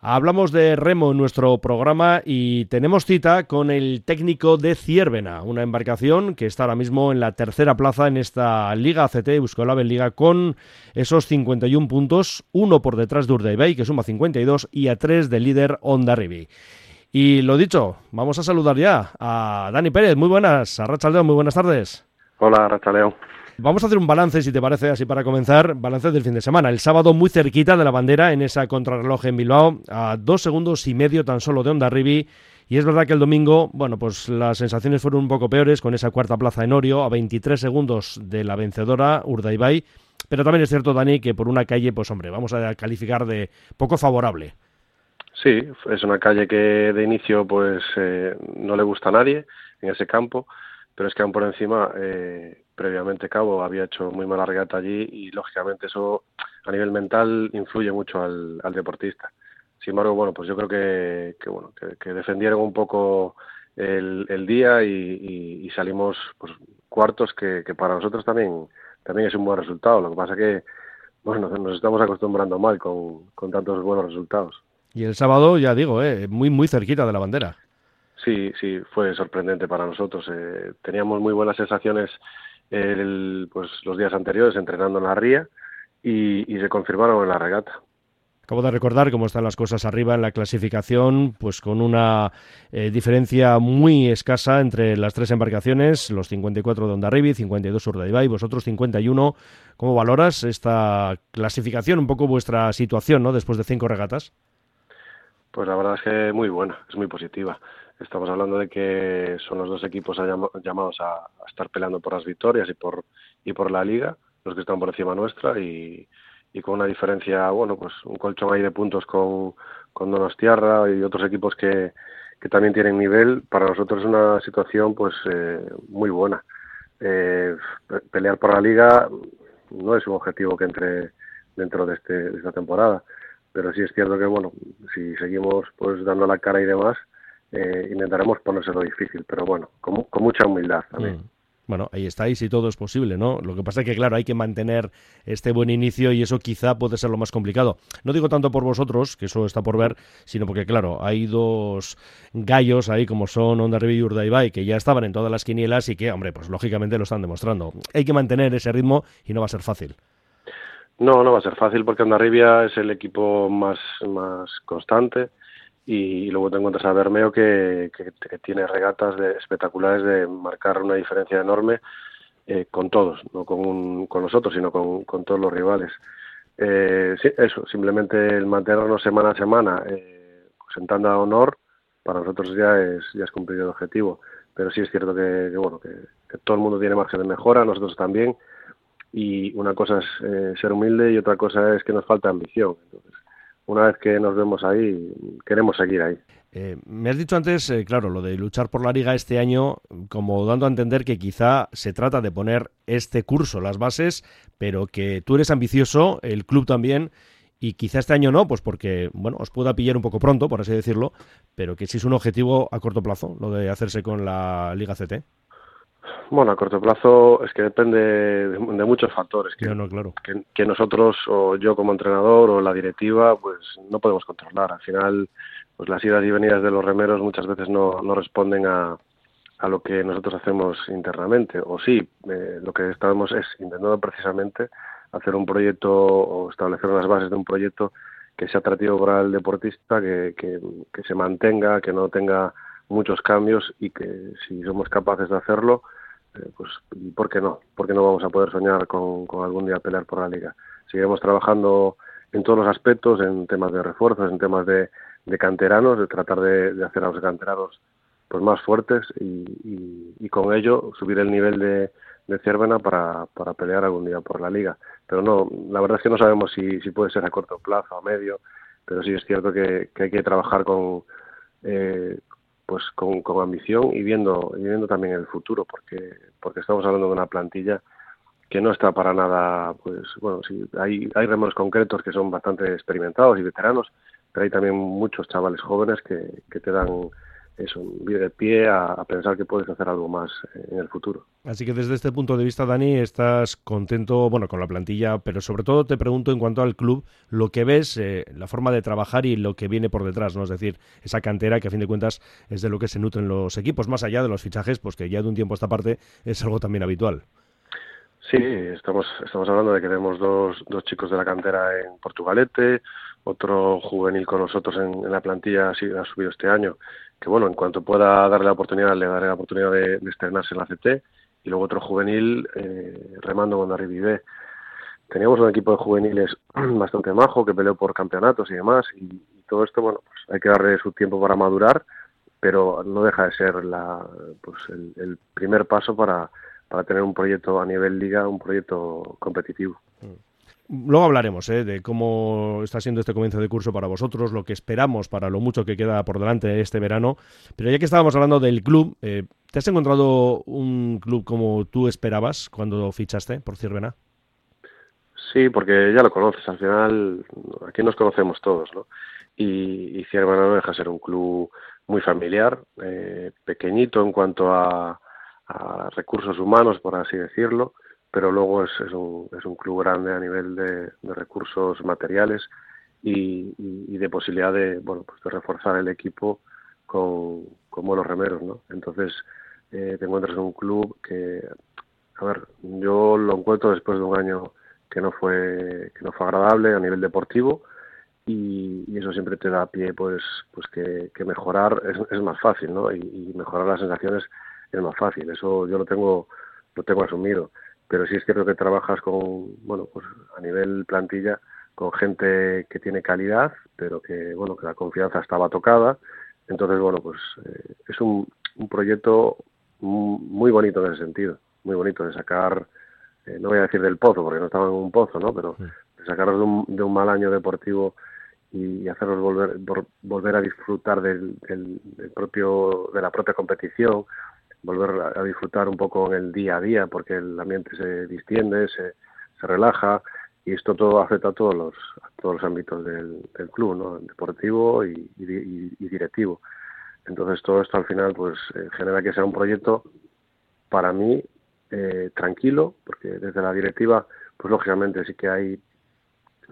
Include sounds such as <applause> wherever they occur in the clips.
Hablamos de remo en nuestro programa y tenemos cita con el técnico de Ciervena, una embarcación que está ahora mismo en la tercera plaza en esta Liga ACT Euskolabel Liga con esos 51 puntos, uno por detrás de Urdaibai que suma 52 y a tres del líder Ondarribi. Y lo dicho, vamos a saludar ya a Dani Pérez. Muy buenas, a Rachaldeo, muy buenas tardes. Hola, Rachaldeo. Vamos a hacer un balance, si te parece, así para comenzar, balance del fin de semana. El sábado muy cerquita de la bandera en esa contrarreloj en Bilbao, a dos segundos y medio tan solo de Onda Ribi. Y es verdad que el domingo, bueno, pues las sensaciones fueron un poco peores con esa cuarta plaza en Orio, a 23 segundos de la vencedora Urdaibai. Pero también es cierto, Dani, que por una calle, pues hombre, vamos a calificar de poco favorable. Sí, es una calle que de inicio pues eh, no le gusta a nadie en ese campo, pero es que aún por encima eh, previamente Cabo había hecho muy mala regata allí y lógicamente eso a nivel mental influye mucho al, deportista. Sin embargo, bueno, pues yo creo que, bueno, que, defendieron un poco el, día y, salimos pues cuartos que, para nosotros también también es un buen resultado. Lo que pasa que bueno, nos estamos acostumbrando mal con, con tantos buenos resultados. Y el sábado, ya digo, eh, muy muy cerquita de la bandera. Sí, sí, fue sorprendente para nosotros. Eh, teníamos muy buenas sensaciones el, pues, los días anteriores entrenando en la ría y, se confirmaron en la regata. Acabo de recordar cómo están las cosas arriba en la clasificación, pues con una eh, diferencia muy escasa entre las tres embarcaciones, los 54 de Ondarribi, 52 Urdaibai, vosotros 51. ¿Cómo valoras esta clasificación, un poco vuestra situación, ¿no? Después de cinco regatas. Pues la verdad es que muy buena, es muy positiva. Estamos hablando de que son los dos equipos llamados a, estar peleando por las victorias y por y por la liga, los que están por encima nuestra y, con una diferencia, bueno, pues un colchón ahí de puntos con, con Donostiarra y otros equipos que, que también tienen nivel. Para nosotros es una situación pues eh, muy buena. Eh, pelear por la liga no es un objetivo que entre dentro de, este, de esta temporada, pero sí es cierto que bueno, si seguimos pues dando la cara y demás, eh, intentaremos ponérselo difícil, pero bueno, con, mucha humildad también. Mm. Bueno, ahí estáis y todo es posible, ¿no? Lo que pasa es que, claro, hay que mantener este buen inicio y eso quizá puede ser lo más complicado. No digo tanto por vosotros, que eso está por ver, sino porque, claro, hay dos gallos ahí como son Onda y Urdaibai, que ya estaban en todas las quinielas y que, hombre, pues lógicamente lo están demostrando. Hay que mantener ese ritmo y no va a ser fácil. No, no va a ser fácil porque Rivia es el equipo más, más constante, y luego te encuentras a Bermeo que, tiene regatas de, espectaculares de marcar una diferencia enorme eh, con todos, no con, con nosotros, sino con, con todos los rivales. Eh, sí, eso, simplemente el mantenernos semana a semana eh, sentando a honor, para nosotros ya es, ya es cumplido el objetivo. Pero sí es cierto que, bueno, que, todo el mundo tiene margen de mejora, nosotros también, y una cosa es eh, ser humilde y otra cosa es que nos falta ambición. Una vez que nos vemos ahí, queremos seguir ahí. Eh, me has dicho antes, eh, claro, lo de luchar por la liga este año, como dando a entender que quizá se trata de poner este curso, las bases, pero que tú eres ambicioso, el club también, y quizá este año no, pues porque, bueno, os pueda pillar un poco pronto, por así decirlo, pero que sí es un objetivo a corto plazo, lo de hacerse con la Liga CT. Bueno, a corto plazo es que depende de, muchos factores que, claro. que, nosotros o yo como entrenador o la directiva pues no podemos controlar. Al final, pues las idas y venidas de los remeros muchas veces no, no responden a, a lo que nosotros hacemos internamente. O sí, eh, lo que estamos es intentando precisamente hacer un proyecto o establecer unas bases de un proyecto que sea atractivo para el deportista, que, que, que se mantenga, que no tenga muchos cambios y que si somos capaces de hacerlo, pues ¿por qué no? ¿Por qué no vamos a poder soñar con, algún día pelear por la liga? Seguiremos trabajando en todos los aspectos, en temas de refuerzos, en temas de, canteranos, de tratar de, hacer a los canteranos pues más fuertes y, con ello subir el nivel de, de para, para pelear algún día por la liga. Pero no, la verdad es que no sabemos si, si puede ser a corto plazo, a medio, pero sí es cierto que, que hay que trabajar con, eh, pues con, con ambición y viendo, y viendo también el futuro, porque, porque estamos hablando de una plantilla que no está para nada, pues bueno, sí, hay, hay remos concretos que son bastante experimentados y veteranos, pero hay también muchos chavales jóvenes que, que te dan eso, de pie a, pensar que puedes hacer algo más en el futuro. Así que desde este punto de vista, Dani, estás contento, bueno, con la plantilla, pero sobre todo te pregunto en cuanto al club, lo que ves, eh, la forma de trabajar y lo que viene por detrás, ¿no? Es decir, esa cantera que a fin de cuentas es de lo que se nutren los equipos, más allá de los fichajes, pues que ya de un tiempo a esta parte es algo también habitual. Sí, estamos, estamos hablando de que tenemos dos, dos chicos de la cantera en Portugalete, otro juvenil con nosotros en, la plantilla ha subido este año, que bueno, en cuanto pueda darle la oportunidad, le daré la oportunidad de, estrenarse en la CT, y luego otro juvenil eh, remando con Arribide. Teníamos un equipo de juveniles <clears throat> bastante majo que peleó por campeonatos y demás, y, todo esto, bueno, pues hay que darle su tiempo para madurar, pero no deja de ser la, pues el primer paso para para tener un proyecto a nivel liga, un proyecto competitivo. Luego hablaremos ¿eh? de cómo está siendo este comienzo de curso para vosotros, lo que esperamos para lo mucho que queda por delante este verano. Pero ya que estábamos hablando del club, eh, ¿te has encontrado un club como tú esperabas cuando fichaste por Cirvena? Sí, porque ya lo conoces. Al final, aquí nos conocemos todos, ¿no? Y, y no deja ser un club muy familiar, eh, pequeñito en cuanto a, a recursos humanos, por así decirlo, pero luego es, es, un, es un club grande a nivel de, recursos materiales y, de posibilidad de, bueno, pues de reforzar el equipo con, con buenos remeros, ¿no? Entonces, eh, te encuentras en un club que, a ver, yo lo encuentro después de un año que no fue, que no fue agradable a nivel deportivo, y, eso siempre te da pie pues pues que, mejorar es, más fácil no y, mejorar las sensaciones es más fácil, eso yo lo tengo, lo tengo asumido. Pero sí es cierto que trabajas con, bueno, pues a nivel plantilla, con gente que tiene calidad, pero que, bueno, que la confianza estaba tocada. Entonces, bueno, pues eh, es un, un proyecto muy bonito en ese sentido, muy bonito de sacar, eh, no voy a decir del pozo, porque no estaba en un pozo, ¿no? Pero de sacarlos de un, de un mal año deportivo y hacerlos volver volver a disfrutar del, del, propio de la propia competición volver a disfrutar un poco en el día a día porque el ambiente se distiende, se, se relaja y esto todo afecta a todos los, a todos los ámbitos del, del club, ¿no? deportivo y, y, directivo. Entonces todo esto al final pues eh, genera que sea un proyecto para mí eh, tranquilo, porque desde la directiva pues lógicamente sí que hay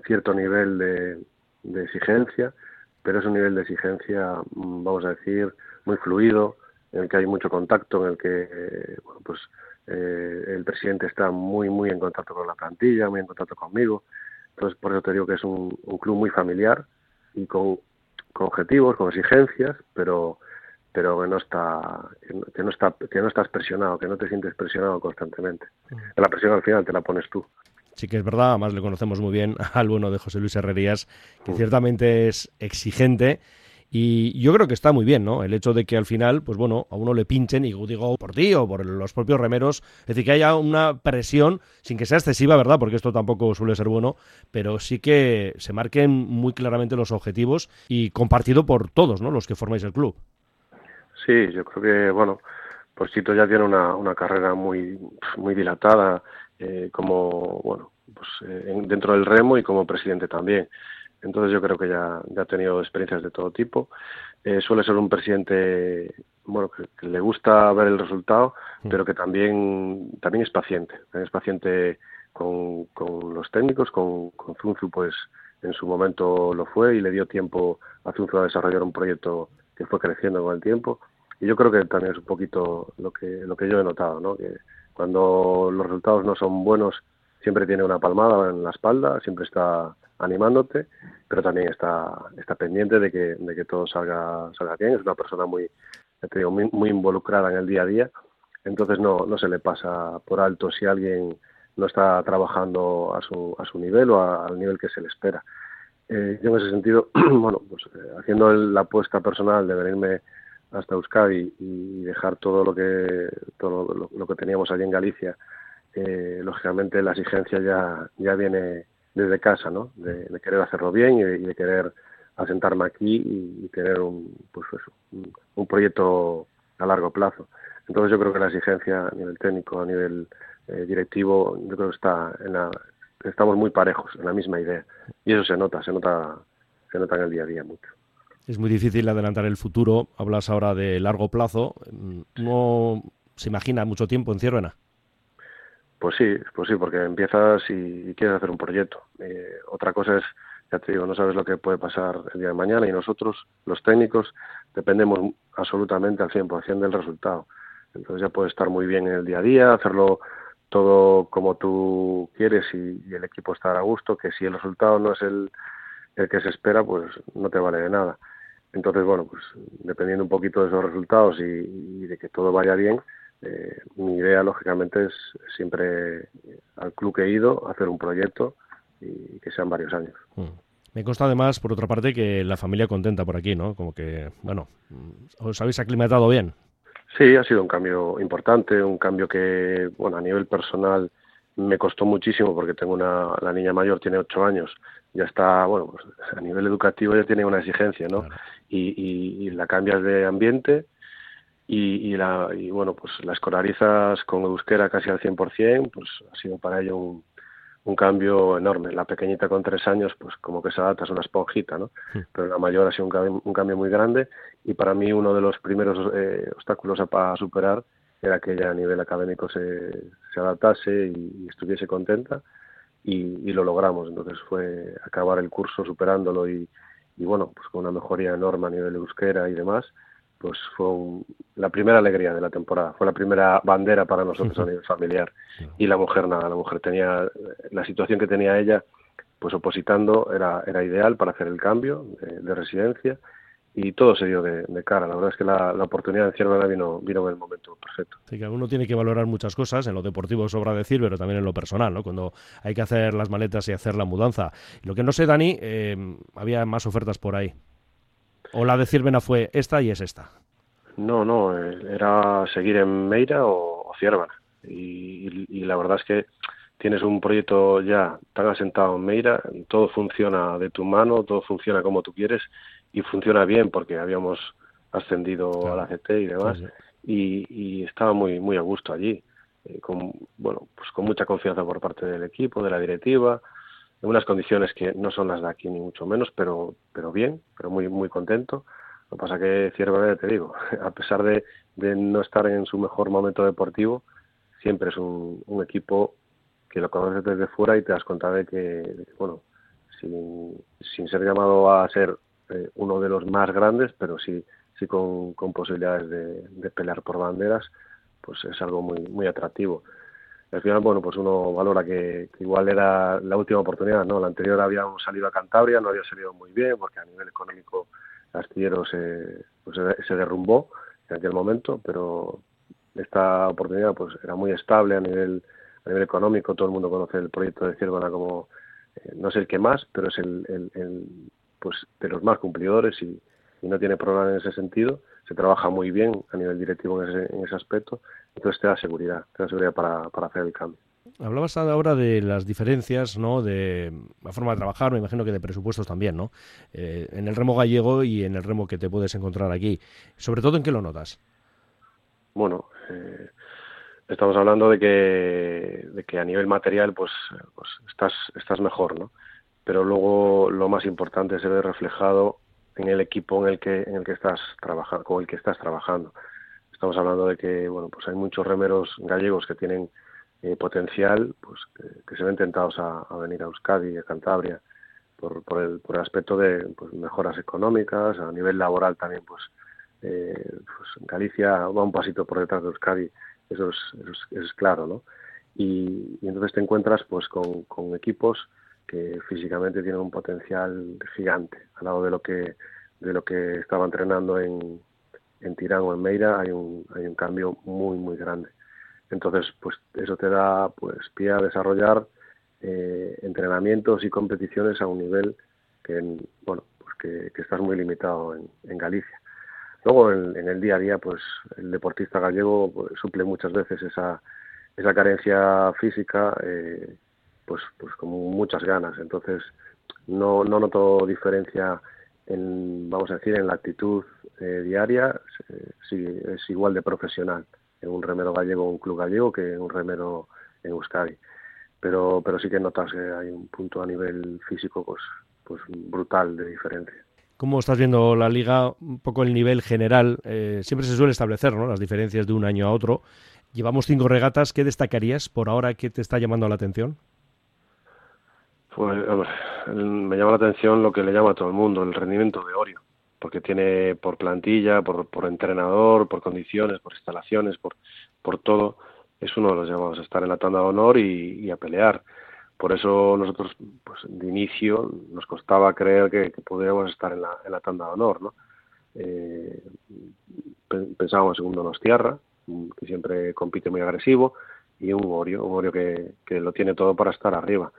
cierto nivel de, de exigencia, pero es un nivel de exigencia, mm, vamos a decir, muy fluido, en el que hay mucho contacto, en el que bueno, pues eh, el presidente está muy muy en contacto con la plantilla, muy en contacto conmigo. Entonces, por eso te digo que es un, club muy familiar y con, objetivos, con exigencias, pero pero que no está que no está que no estás presionado, que no te sientes presionado constantemente. Mm. La presión al final te la pones tú. Sí que es verdad, además le conocemos muy bien <laughs> al bueno de José Luis Herrerías, que mm. ciertamente es exigente y yo creo que está muy bien, ¿no? El hecho de que al final, pues bueno, a uno le pinchen, y digo por ti o por los propios remeros, es decir, que haya una presión, sin que sea excesiva, ¿verdad? Porque esto tampoco suele ser bueno, pero sí que se marquen muy claramente los objetivos y compartido por todos, ¿no? Los que formáis el club. Sí, yo creo que, bueno, pues Chito ya tiene una, una carrera muy, muy dilatada, eh, como, bueno, pues eh, dentro del remo y como presidente también. Entonces yo creo que ya, ya ha tenido experiencias de todo tipo. Eh, suele ser un presidente bueno que, le gusta ver el resultado, mm. pero que también también es paciente. es paciente con, con los técnicos, con, con Zunzu pues en su momento lo fue y le dio tiempo a Zunzu a desarrollar un proyecto que fue creciendo con el tiempo. Y yo creo que también es un poquito lo que lo que yo he notado, ¿no? Que cuando los resultados no son buenos siempre tiene una palmada en la espalda, siempre está animándote, pero también está, está pendiente de que, de que todo salga, salga bien. Es una persona muy, te digo, muy, involucrada en el día a día, entonces no, no se le pasa por alto si alguien no está trabajando a su, a su nivel o al nivel que se le espera. Eh, yo en ese sentido, <clears throat> bueno, pues eh, haciendo la apuesta personal de venirme hasta Euskadi y dejar todo lo que todo lo, que teníamos allí en Galicia, eh, lógicamente la exigencia ya, ya viene desde casa, ¿no? De, querer hacerlo bien y de, querer asentarme aquí y, tener un, pues un, proyecto a largo plazo. Entonces yo creo que la exigencia a nivel técnico, a nivel eh, directivo, yo creo que está en la, estamos muy parejos, en la misma idea. Y eso se nota, se nota, se nota en el día a día mucho. Es muy difícil adelantar el futuro. Hablas ahora de largo plazo. ¿No se imagina mucho tiempo en Ciervena? Pues sí, pues sí, porque empiezas y, quieres hacer un proyecto. Eh, otra cosa es, ya te digo, no sabes lo que puede pasar el día de mañana y nosotros, los técnicos, dependemos absolutamente al 100% del resultado. Entonces ya puedes estar muy bien en el día a día, hacerlo todo como tú quieres y, el equipo estar a gusto, que si el resultado no es el, el que se espera, pues no te vale de nada. Entonces, bueno, pues dependiendo un poquito de esos resultados y, de que todo vaya bien, eh, mi idea, lógicamente, es siempre al club que he ido hacer un proyecto y que sean varios años. Mm. Me consta además, por otra parte, que la familia contenta por aquí, ¿no? Como que, bueno, os habéis aclimatado bien. Sí, ha sido un cambio importante, un cambio que, bueno, a nivel personal me costó muchísimo porque tengo una, la niña mayor tiene ocho años, ya está, bueno, pues a nivel educativo ya tiene una exigencia, ¿no? Y, y, la cambias de ambiente y, y, la, y bueno, pues la escolarizas con euskera casi al 100%, pues ha sido para ello un, un cambio enorme. La pequeñita con tres años, pues como que se adapta, es una esponjita, ¿no? Pero la mayor ha sido un cambio, muy grande y para mí uno de los primeros eh, obstáculos a, superar era que ella a nivel académico se, se adaptase y, estuviese contenta y, lo logramos. Entonces fue acabar el curso superándolo y, y bueno, pues con una mejoría enorme a nivel de euskera y demás pues fue la primera alegría de la temporada, fue la primera bandera para nosotros a nivel familiar. Y la mujer nada, la mujer tenía la situación que tenía ella, pues opositando era, era ideal para hacer el cambio de, residencia y todo se dio de, cara. La verdad es que la, oportunidad de Ciervera vino, vino en el momento perfecto. Sí, que uno tiene que valorar muchas cosas, en lo deportivo sobra decir, pero también en lo personal, ¿no? Cuando hay que hacer las maletas y hacer la mudanza. Lo que no sé, Dani, eh, había más ofertas por ahí. ¿O la de Ciervena fue esta y es esta? No, no, eh, era seguir en Meira o, Ciervena. Y, la verdad es que tienes un proyecto ya tan asentado en Meira, todo funciona de tu mano, todo funciona como tú quieres y funciona bien porque habíamos ascendido a la CT y demás Y, estaba muy muy a gusto allí, eh, con bueno pues con mucha confianza por parte del equipo, de la directiva, unas condiciones que no son las de aquí ni mucho menos, pero, pero bien, pero muy, muy contento. Lo que pasa que Cierva, te digo, <laughs> a pesar de, no estar en su mejor momento deportivo, siempre es un, equipo que lo conoces desde fuera y te das cuenta de que, bueno, sin, sin, ser llamado a ser eh, uno de los más grandes, pero sí, sí con, con posibilidades de, de, pelear por banderas, pues es algo muy, muy atractivo al final, bueno, pues uno valora que, igual era la última oportunidad, ¿no? La anterior habíamos salido a Cantabria, no había salido muy bien porque a nivel económico astillero se, pues se, derrumbó en aquel momento, pero esta oportunidad pues era muy estable a nivel a nivel económico, todo el mundo conoce el proyecto de Ciervana como eh, no es el que más, pero es el, el, pues de los más cumplidores y, y no tiene problema en ese sentido se trabaja muy bien a nivel directivo en ese, en ese aspecto, entonces te da seguridad, te da seguridad para, para hacer el cambio. Hablabas ahora de las diferencias, ¿no? De la forma de trabajar, me imagino que de presupuestos también, ¿no? Eh, en el remo gallego y en el remo que te puedes encontrar aquí. Sobre todo, ¿en qué lo notas? Bueno, eh, estamos hablando de que, de que a nivel material, pues, pues estás, estás mejor, ¿no? Pero luego lo más importante se ve reflejado en el equipo en el que en el que estás trabajando con el que estás trabajando. Estamos hablando de que bueno pues hay muchos remeros gallegos que tienen eh, potencial pues que, se ven tentados a, venir a Euskadi a Cantabria por, el, por el aspecto de pues, mejoras económicas a nivel laboral también pues, eh, pues Galicia va un pasito por detrás de Euskadi eso es, eso es, claro no y, entonces te encuentras pues con equipos que físicamente tiene un potencial gigante. Al lado de lo que, de lo que estaba entrenando en, en Tirán o en Meira hay un, hay un cambio muy, muy grande. Entonces, pues eso te da pues pie a desarrollar eh, entrenamientos y competiciones a un nivel que, bueno, pues que, estás muy limitado en, en Galicia. Luego, en, en, el día a día, pues el deportista gallego pues, suple muchas veces esa, esa carencia física eh, pues, pues con muchas ganas. Entonces, no, no noto diferencia en, vamos a decir, en la actitud eh, diaria, sí, es igual de profesional en un remero gallego o un club gallego que en un remero en Euskadi. Pero, pero sí que notas que hay un punto a nivel físico pues, pues brutal de diferencia. ¿Cómo estás viendo la liga? Un poco el nivel general. Eh, siempre se suele establecer ¿no? las diferencias de un año a otro. Llevamos cinco regatas. ¿Qué destacarías por ahora? ¿Qué te está llamando la atención? Pues me llama la atención lo que le llama a todo el mundo, el rendimiento de Orio, porque tiene por plantilla, por, entrenador, por condiciones, por instalaciones, por, por todo, es uno de los llamados a estar en la tanda de honor y, a pelear. Por eso nosotros, pues de inicio, nos costaba creer que, podríamos estar en la, en la tanda de honor, ¿no? Eh, pensábamos en un Donostiarra, que siempre compite muy agresivo, y un Orio, un Orio que, que lo tiene todo para estar arriba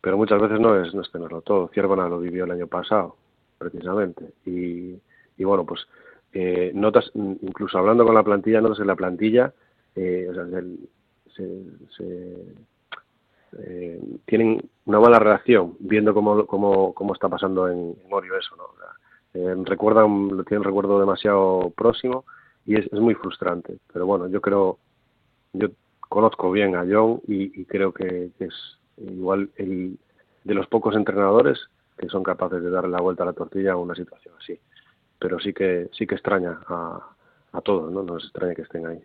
pero muchas veces no es, no es tenerlo todo. Ciervana lo vivió el año pasado, precisamente. Y, y bueno, pues eh, notas, incluso hablando con la plantilla, notas en la plantilla, eh, o sea, se, se, eh, tienen una mala relación viendo cómo, cómo, cómo está pasando en, Orio eso, ¿no? Eh, recuerdan, lo tienen recuerdo demasiado próximo y es, es, muy frustrante. Pero bueno, yo creo, yo conozco bien a John y, y creo que, que es igual el, de los pocos entrenadores que son capaces de darle la vuelta a la tortilla a una situación así. Pero sí que sí que extraña a, a todos, ¿no? Nos extraña que estén ahí.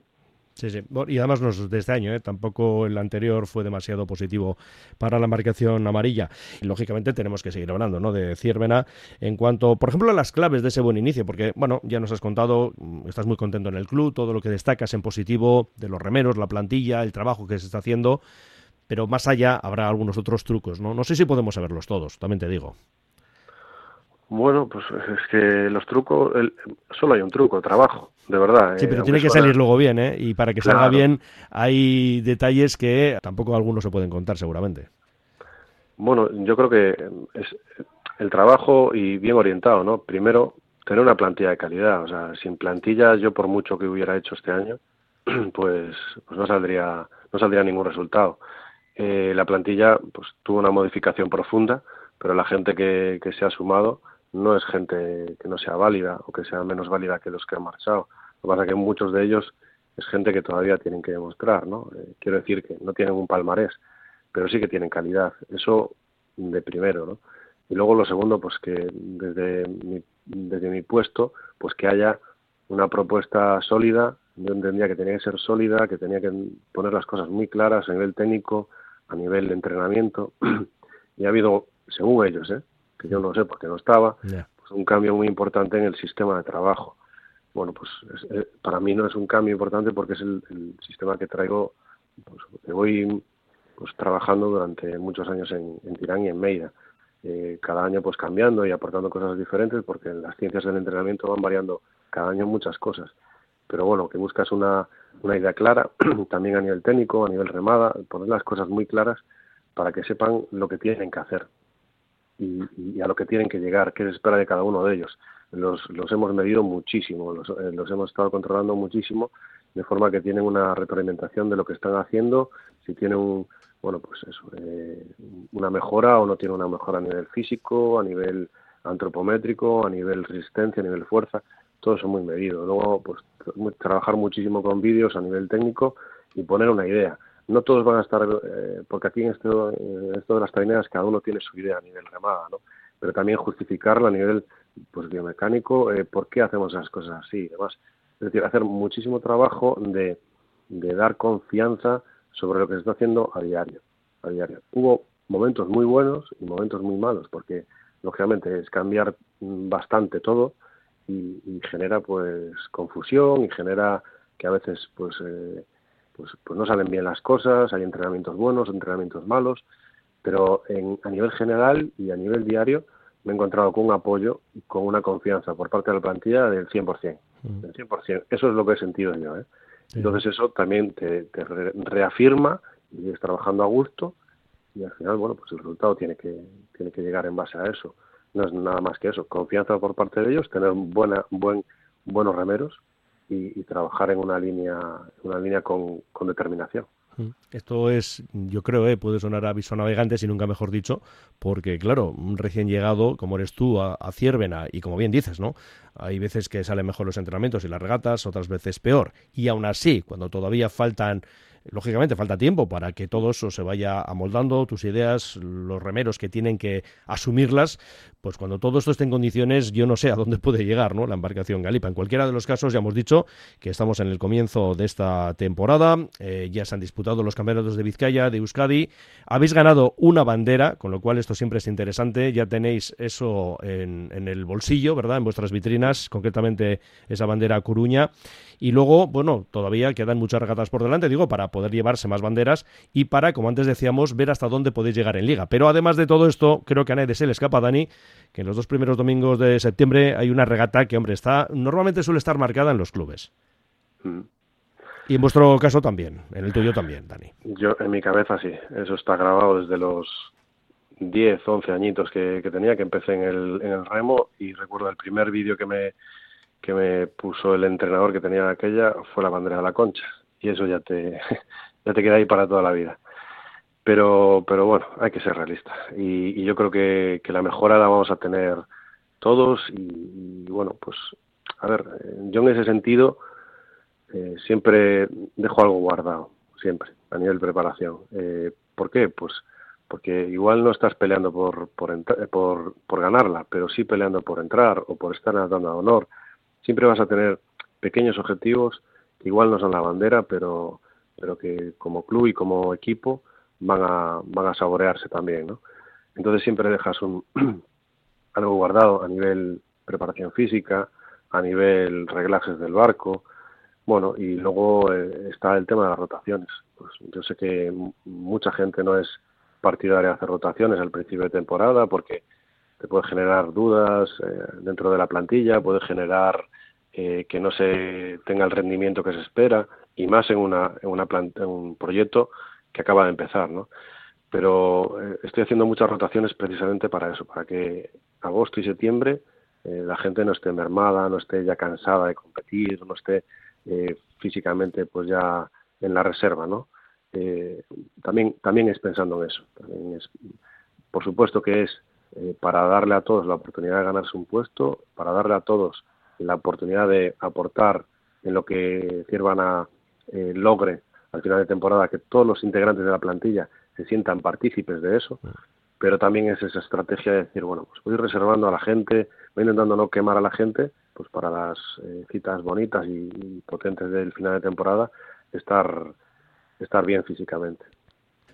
Sí, sí. Y además nos, de este año, ¿eh? tampoco el anterior fue demasiado positivo para la marcación amarilla. Y lógicamente tenemos que seguir hablando ¿no? de Ciervena en cuanto, por ejemplo, a las claves de ese buen inicio, porque, bueno, ya nos has contado, mm, estás muy contento en el club, todo lo que destacas en positivo de los remeros, la plantilla, el trabajo que se está haciendo pero más allá habrá algunos otros trucos, ¿no? No sé si podemos saberlos todos, también te digo. Bueno, pues es que los trucos, solo hay un truco, trabajo, de verdad. Sí, pero eh, tiene que salir luego bien, ¿eh? Y para que salga bien hay detalles que tampoco algunos se pueden contar seguramente. Bueno, yo creo que es el trabajo y bien orientado, ¿no? Primero, tener una plantilla de calidad. O sea, sin plantilla, yo por mucho que hubiera hecho este año, <clears throat> pues, pues no saldría, no saldría ningún resultado. Eh, la plantilla pues tuvo una modificación profunda, pero la gente que, se ha sumado no es gente que no sea válida o que sea menos válida que los que han marchado. Lo que pasa es que muchos de ellos es gente que todavía tienen que demostrar, ¿no? Eh, quiero decir que no tienen un palmarés, pero sí que tienen calidad. Eso de primero, ¿no? Y luego lo segundo, pues que desde mi, desde mi puesto, pues que haya una propuesta sólida. Yo entendía que tenía que ser sólida, que tenía que poner las cosas muy claras a nivel técnico, a nivel de entrenamiento <clears throat> y ha habido, según ellos, ¿eh? que yo no sé porque no estaba, pues un cambio muy importante en el sistema de trabajo. Bueno, pues para mí no es un cambio importante porque es el, sistema que traigo, pues, que voy pues trabajando durante muchos años en, Tirán y en Meira. Eh, cada año pues cambiando y aportando cosas diferentes porque las ciencias del entrenamiento van variando cada año muchas cosas. Pero bueno, que buscas una, una idea clara, <clears throat> también a nivel técnico, a nivel remada, poner las cosas muy claras para que sepan lo que tienen que hacer y, a lo que tienen que llegar, qué se espera de cada uno de ellos. Los, los hemos medido muchísimo, los, eh, los, hemos estado controlando muchísimo, de forma que tienen una retroalimentación de lo que están haciendo, si tienen un, bueno, pues eso, eh, una mejora o no tiene una mejora a nivel físico, a nivel antropométrico, a nivel resistencia, a nivel fuerza todo eso muy medido. Luego, pues trabajar muchísimo con vídeos a nivel técnico y poner una idea. No todos van a estar, eh, porque aquí en esto, en esto de las traineras cada uno tiene su idea a nivel remada, ¿no? Pero también justificarla a nivel pues biomecánico, eh, por qué hacemos esas cosas así y demás. Es decir, hacer muchísimo trabajo de, de dar confianza sobre lo que se está haciendo a diario. A diario. Hubo momentos muy buenos y momentos muy malos, porque lógicamente es cambiar bastante todo, y, genera pues confusión y genera que a veces pues, eh, pues, pues no salen bien las cosas, hay entrenamientos buenos, entrenamientos malos, pero en, a nivel general y a nivel diario me he encontrado con un apoyo y con una confianza por parte de la plantilla del 100%. Mm. Del 100%. Eso es lo que he sentido yo. ¿eh? Entonces eso también te, te reafirma y es trabajando a gusto y al final, bueno, pues el resultado tiene que, tiene que llegar en base a eso no es nada más que eso, confianza por parte de ellos, tener buena, buen, buenos remeros y, trabajar en una línea, una línea con, determinación. Mm. Esto es, yo creo, eh, puede sonar a aviso navegante, si nunca mejor dicho, porque claro, un recién llegado, como eres tú, a, a Ciervena, y como bien dices, ¿no? Hay veces que salen mejor los entrenamientos y las regatas, otras veces peor. Y aún así, cuando todavía faltan Lógicamente falta tiempo para que todo eso se vaya amoldando, tus ideas, los remeros que tienen que asumirlas, pues cuando todo esto esté en condiciones, yo no sé a dónde puede llegar ¿no? la embarcación Galipa. En cualquiera de los casos, ya hemos dicho que estamos en el comienzo de esta temporada, eh, ya se han disputado los campeonatos de Vizcaya, de Euskadi, habéis ganado una bandera, con lo cual esto siempre es interesante, ya tenéis eso en, en el bolsillo, ¿verdad? En vuestras vitrinas, concretamente esa bandera Coruña. Y luego, bueno, todavía quedan muchas regatas por delante, digo, para poder llevarse más banderas y para, como antes decíamos, ver hasta dónde podéis llegar en liga. Pero además de todo esto, creo que a nadie se le escapa, Dani, que en los dos primeros domingos de septiembre hay una regata que, hombre, está normalmente suele estar marcada en los clubes. Mm. Y en vuestro caso también, en el tuyo también, Dani. Yo, en mi cabeza sí, eso está grabado desde los 10, 11 añitos que, tenía, que empecé en el, en el remo y recuerdo el primer vídeo que me, que me puso el entrenador que tenía aquella fue la bandera de la concha. Y eso ya te <laughs> ya te queda ahí para toda la vida. Pero pero bueno hay que ser realista. Y, yo creo que, que, la mejora la vamos a tener todos y, bueno pues a ver yo en ese sentido eh, siempre dejo algo guardado siempre a nivel de preparación. Eh, ¿por qué? pues porque igual no estás peleando por por, por, por ganarla pero sí peleando por entrar o por estar dando a honor siempre vas a tener pequeños objetivos que igual no son la bandera, pero, pero que como club y como equipo van a, van a saborearse también, ¿no? Entonces siempre dejas un, <clears throat> algo guardado a nivel preparación física, a nivel reglajes del barco, bueno, y luego eh, está el tema de las rotaciones. Pues yo sé que mucha gente no es partidaria de hacer rotaciones al principio de temporada porque te puede generar dudas eh, dentro de la plantilla, puede generar eh, que no se tenga el rendimiento que se espera y más en una en una en un proyecto que acaba de empezar, ¿no? Pero eh, estoy haciendo muchas rotaciones precisamente para eso, para que agosto y septiembre la gente no esté mermada, no esté ya cansada de competir, no esté físicamente pues ya en la reserva, ¿no? también también es pensando en eso. Por supuesto que es eh, para darle a todos la oportunidad de ganarse un puesto, para darle a todos la oportunidad de aportar en lo que Ciervana eh, logre al final de temporada, que todos los integrantes de la plantilla se sientan partícipes de eso, pero también es esa estrategia de decir, bueno, pues voy reservando a la gente, voy intentando no quemar a la gente, pues para las eh, citas bonitas y, potentes del final de temporada, estar, estar bien físicamente.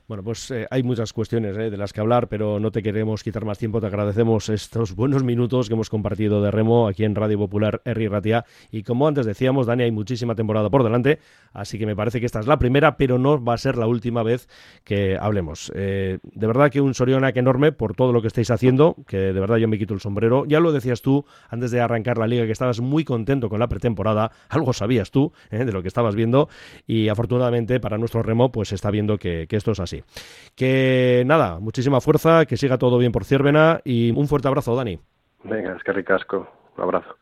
Bueno, pues eh, hay muchas cuestiones eh, de las que hablar, pero no te queremos quitar más tiempo. Te agradecemos estos buenos minutos que hemos compartido de remo aquí en Radio Popular Herri Ratia. Y como antes decíamos, Dani, hay muchísima temporada por delante, así que me parece que esta es la primera, pero no va a ser la última vez que hablemos. Eh, de verdad que un Sorionac enorme por todo lo que estáis haciendo, que de verdad yo me quito el sombrero. Ya lo decías tú antes de arrancar la liga, que estabas muy contento con la pretemporada. Algo sabías tú de lo que estabas viendo y afortunadamente para nuestro remo pues está viendo que esto es así. Que nada, muchísima fuerza, que siga todo bien por Ciervena y un fuerte abrazo, Dani. Venga, es que ricasco. Un abrazo.